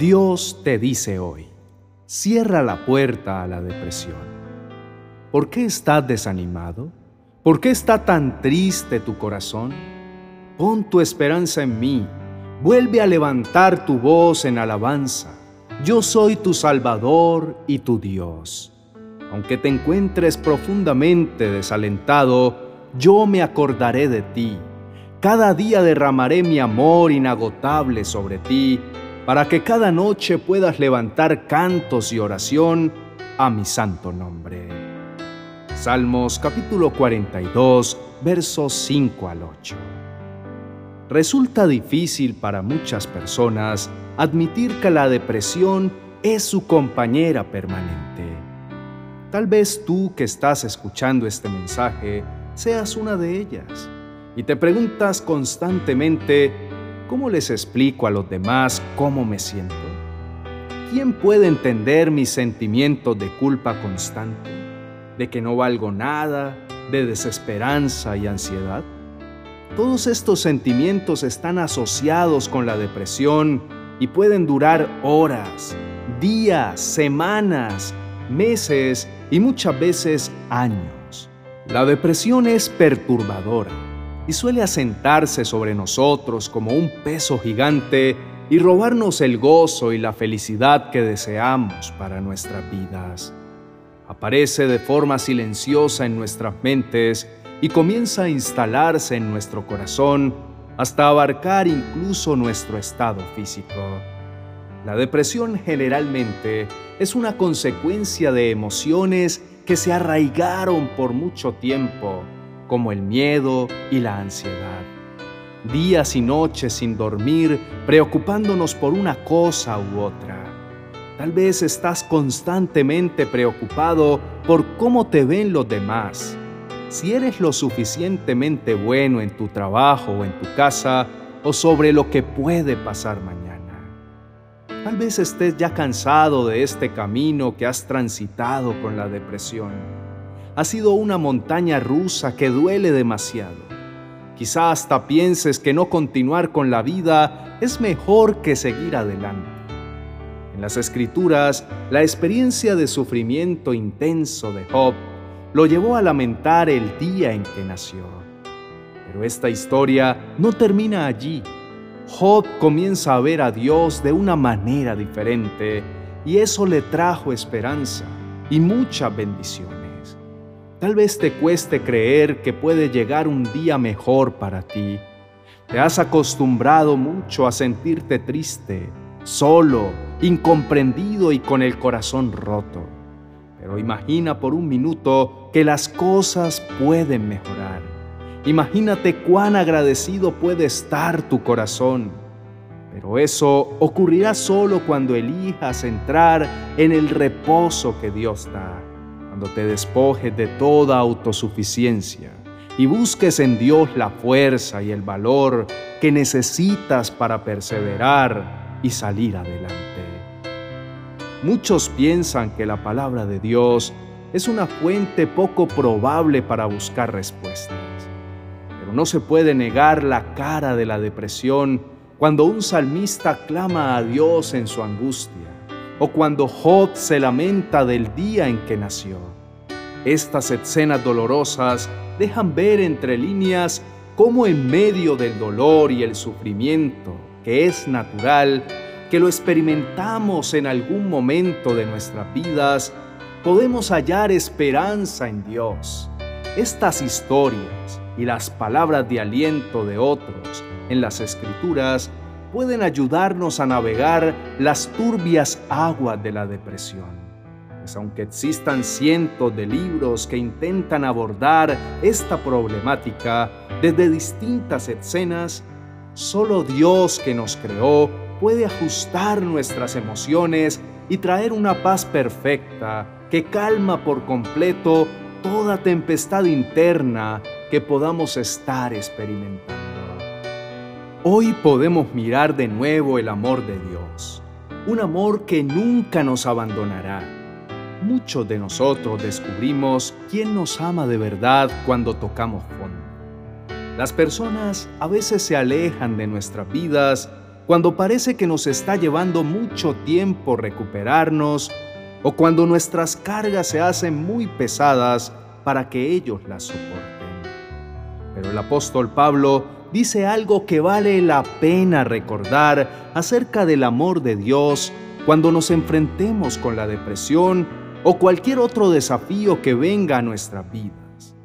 Dios te dice hoy, cierra la puerta a la depresión. ¿Por qué estás desanimado? ¿Por qué está tan triste tu corazón? Pon tu esperanza en mí, vuelve a levantar tu voz en alabanza. Yo soy tu Salvador y tu Dios. Aunque te encuentres profundamente desalentado, yo me acordaré de ti. Cada día derramaré mi amor inagotable sobre ti para que cada noche puedas levantar cantos y oración a mi santo nombre. Salmos capítulo 42, versos 5 al 8. Resulta difícil para muchas personas admitir que la depresión es su compañera permanente. Tal vez tú que estás escuchando este mensaje seas una de ellas y te preguntas constantemente ¿Cómo les explico a los demás cómo me siento? ¿Quién puede entender mis sentimientos de culpa constante, de que no valgo nada, de desesperanza y ansiedad? Todos estos sentimientos están asociados con la depresión y pueden durar horas, días, semanas, meses y muchas veces años. La depresión es perturbadora y suele asentarse sobre nosotros como un peso gigante y robarnos el gozo y la felicidad que deseamos para nuestras vidas. Aparece de forma silenciosa en nuestras mentes y comienza a instalarse en nuestro corazón hasta abarcar incluso nuestro estado físico. La depresión generalmente es una consecuencia de emociones que se arraigaron por mucho tiempo como el miedo y la ansiedad. Días y noches sin dormir, preocupándonos por una cosa u otra. Tal vez estás constantemente preocupado por cómo te ven los demás. Si eres lo suficientemente bueno en tu trabajo o en tu casa, o sobre lo que puede pasar mañana. Tal vez estés ya cansado de este camino que has transitado con la depresión ha sido una montaña rusa que duele demasiado. Quizá hasta pienses que no continuar con la vida es mejor que seguir adelante. En las escrituras, la experiencia de sufrimiento intenso de Job lo llevó a lamentar el día en que nació. Pero esta historia no termina allí. Job comienza a ver a Dios de una manera diferente y eso le trajo esperanza y mucha bendición. Tal vez te cueste creer que puede llegar un día mejor para ti. Te has acostumbrado mucho a sentirte triste, solo, incomprendido y con el corazón roto. Pero imagina por un minuto que las cosas pueden mejorar. Imagínate cuán agradecido puede estar tu corazón. Pero eso ocurrirá solo cuando elijas entrar en el reposo que Dios da cuando te despojes de toda autosuficiencia y busques en Dios la fuerza y el valor que necesitas para perseverar y salir adelante. Muchos piensan que la palabra de Dios es una fuente poco probable para buscar respuestas, pero no se puede negar la cara de la depresión cuando un salmista clama a Dios en su angustia o cuando Job se lamenta del día en que nació. Estas escenas dolorosas dejan ver entre líneas cómo en medio del dolor y el sufrimiento, que es natural, que lo experimentamos en algún momento de nuestras vidas, podemos hallar esperanza en Dios. Estas historias y las palabras de aliento de otros en las escrituras pueden ayudarnos a navegar las turbias aguas de la depresión. Pues aunque existan cientos de libros que intentan abordar esta problemática desde distintas escenas, solo Dios que nos creó puede ajustar nuestras emociones y traer una paz perfecta que calma por completo toda tempestad interna que podamos estar experimentando. Hoy podemos mirar de nuevo el amor de Dios, un amor que nunca nos abandonará. Muchos de nosotros descubrimos quién nos ama de verdad cuando tocamos fondo. Las personas a veces se alejan de nuestras vidas cuando parece que nos está llevando mucho tiempo recuperarnos o cuando nuestras cargas se hacen muy pesadas para que ellos las soporten. Pero el apóstol Pablo dice algo que vale la pena recordar acerca del amor de Dios cuando nos enfrentemos con la depresión o cualquier otro desafío que venga a nuestras vidas.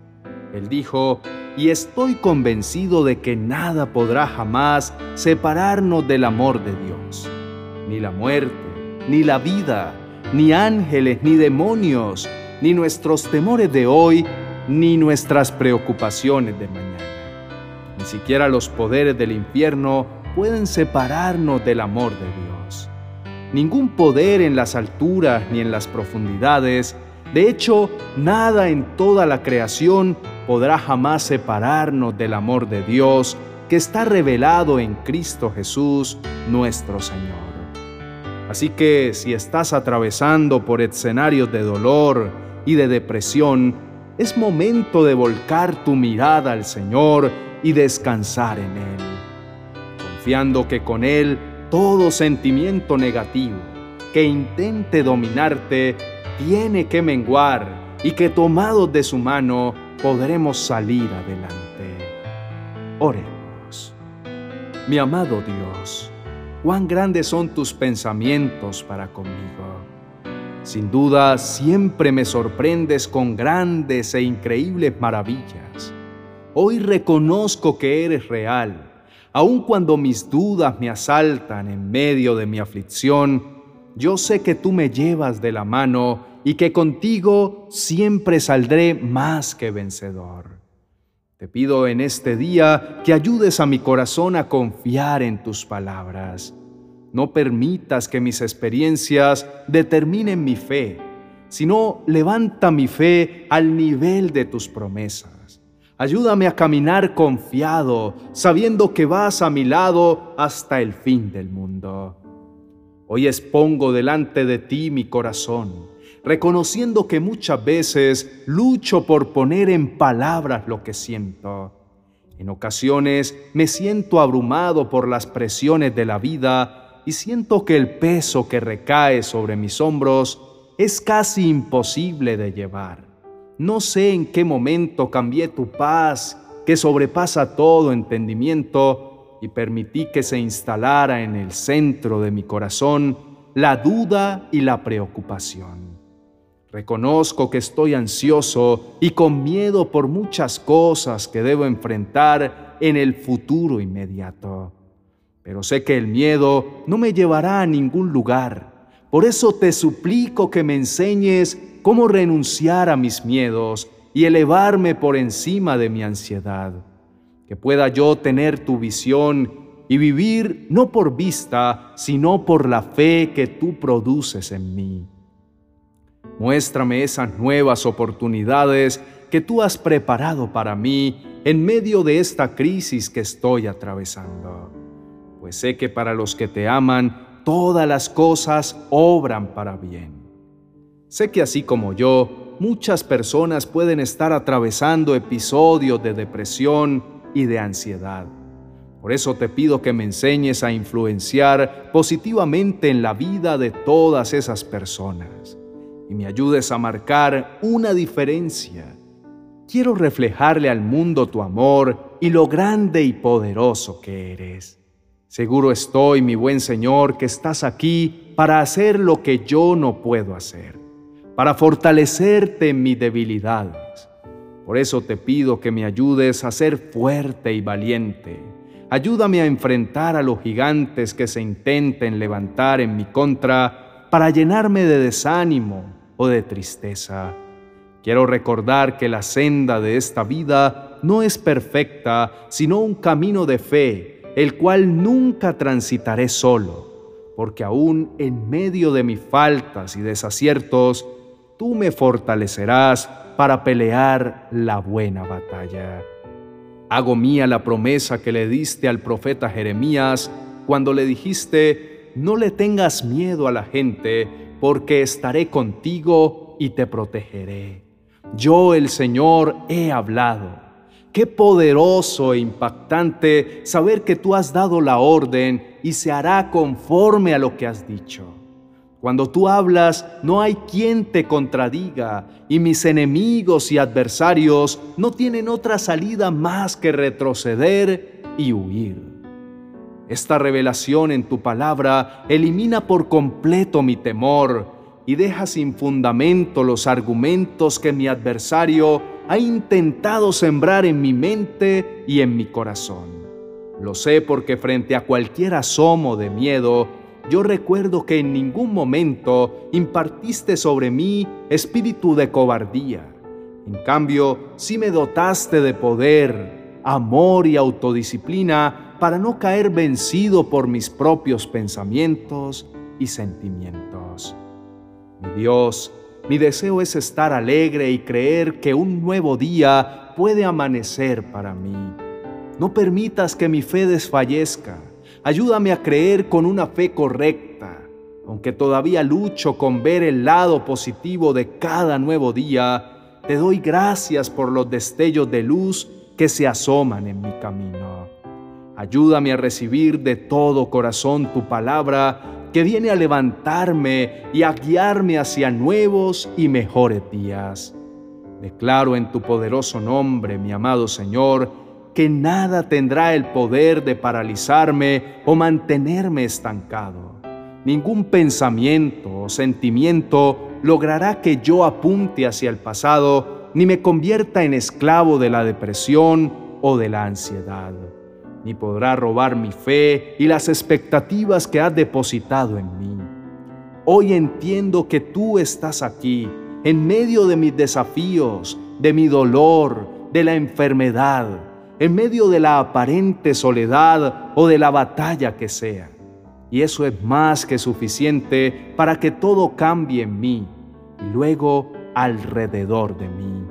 Él dijo, y estoy convencido de que nada podrá jamás separarnos del amor de Dios, ni la muerte, ni la vida, ni ángeles, ni demonios, ni nuestros temores de hoy, ni nuestras preocupaciones de mañana. Ni siquiera los poderes del infierno pueden separarnos del amor de Dios. Ningún poder en las alturas ni en las profundidades, de hecho, nada en toda la creación podrá jamás separarnos del amor de Dios que está revelado en Cristo Jesús, nuestro Señor. Así que si estás atravesando por escenarios de dolor y de depresión, es momento de volcar tu mirada al Señor y descansar en Él, confiando que con Él todo sentimiento negativo que intente dominarte tiene que menguar y que tomados de su mano podremos salir adelante. Oremos. Mi amado Dios, cuán grandes son tus pensamientos para conmigo. Sin duda, siempre me sorprendes con grandes e increíbles maravillas. Hoy reconozco que eres real, aun cuando mis dudas me asaltan en medio de mi aflicción yo sé que tú me llevas de la mano y que contigo siempre saldré más que vencedor. Te pido en este día que ayudes a mi corazón a confiar en tus palabras. No permitas que mis experiencias determinen mi fe, sino levanta mi fe al nivel de tus promesas. Ayúdame a caminar confiado, sabiendo que vas a mi lado hasta el fin del mundo. Hoy expongo delante de ti mi corazón, reconociendo que muchas veces lucho por poner en palabras lo que siento. En ocasiones me siento abrumado por las presiones de la vida y siento que el peso que recae sobre mis hombros es casi imposible de llevar. No sé en qué momento cambié tu paz, que sobrepasa todo entendimiento, y permití que se instalara en el centro de mi corazón la duda y la preocupación. Reconozco que estoy ansioso y con miedo por muchas cosas que debo enfrentar en el futuro inmediato. Pero sé que el miedo no me llevará a ningún lugar. Por eso te suplico que me enseñes cómo renunciar a mis miedos y elevarme por encima de mi ansiedad que pueda yo tener tu visión y vivir no por vista, sino por la fe que tú produces en mí. Muéstrame esas nuevas oportunidades que tú has preparado para mí en medio de esta crisis que estoy atravesando. Pues sé que para los que te aman, todas las cosas obran para bien. Sé que así como yo, muchas personas pueden estar atravesando episodios de depresión, y de ansiedad. Por eso te pido que me enseñes a influenciar positivamente en la vida de todas esas personas y me ayudes a marcar una diferencia. Quiero reflejarle al mundo tu amor y lo grande y poderoso que eres. Seguro estoy, mi buen Señor, que estás aquí para hacer lo que yo no puedo hacer, para fortalecerte en mis debilidades por eso te pido que me ayudes a ser fuerte y valiente. Ayúdame a enfrentar a los gigantes que se intenten levantar en mi contra para llenarme de desánimo o de tristeza. Quiero recordar que la senda de esta vida no es perfecta, sino un camino de fe, el cual nunca transitaré solo, porque aún en medio de mis faltas y desaciertos, tú me fortalecerás para pelear la buena batalla. Hago mía la promesa que le diste al profeta Jeremías cuando le dijiste, no le tengas miedo a la gente, porque estaré contigo y te protegeré. Yo el Señor he hablado. Qué poderoso e impactante saber que tú has dado la orden y se hará conforme a lo que has dicho. Cuando tú hablas, no hay quien te contradiga, y mis enemigos y adversarios no tienen otra salida más que retroceder y huir. Esta revelación en tu palabra elimina por completo mi temor y deja sin fundamento los argumentos que mi adversario ha intentado sembrar en mi mente y en mi corazón. Lo sé porque frente a cualquier asomo de miedo, yo recuerdo que en ningún momento impartiste sobre mí espíritu de cobardía. En cambio, sí me dotaste de poder, amor y autodisciplina para no caer vencido por mis propios pensamientos y sentimientos. Mi Dios, mi deseo es estar alegre y creer que un nuevo día puede amanecer para mí. No permitas que mi fe desfallezca. Ayúdame a creer con una fe correcta. Aunque todavía lucho con ver el lado positivo de cada nuevo día, te doy gracias por los destellos de luz que se asoman en mi camino. Ayúdame a recibir de todo corazón tu palabra que viene a levantarme y a guiarme hacia nuevos y mejores días. Declaro en tu poderoso nombre, mi amado Señor, que nada tendrá el poder de paralizarme o mantenerme estancado. Ningún pensamiento o sentimiento logrará que yo apunte hacia el pasado ni me convierta en esclavo de la depresión o de la ansiedad ni podrá robar mi fe y las expectativas que has depositado en mí. Hoy entiendo que tú estás aquí, en medio de mis desafíos, de mi dolor, de la enfermedad, en medio de la aparente soledad o de la batalla que sea. Y eso es más que suficiente para que todo cambie en mí y luego alrededor de mí.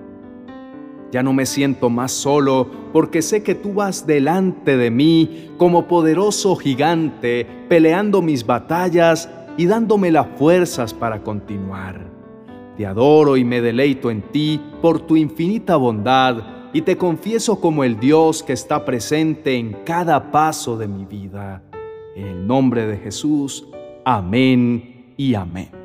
Ya no me siento más solo porque sé que tú vas delante de mí como poderoso gigante, peleando mis batallas y dándome las fuerzas para continuar. Te adoro y me deleito en ti por tu infinita bondad y te confieso como el Dios que está presente en cada paso de mi vida. En el nombre de Jesús, amén y amén.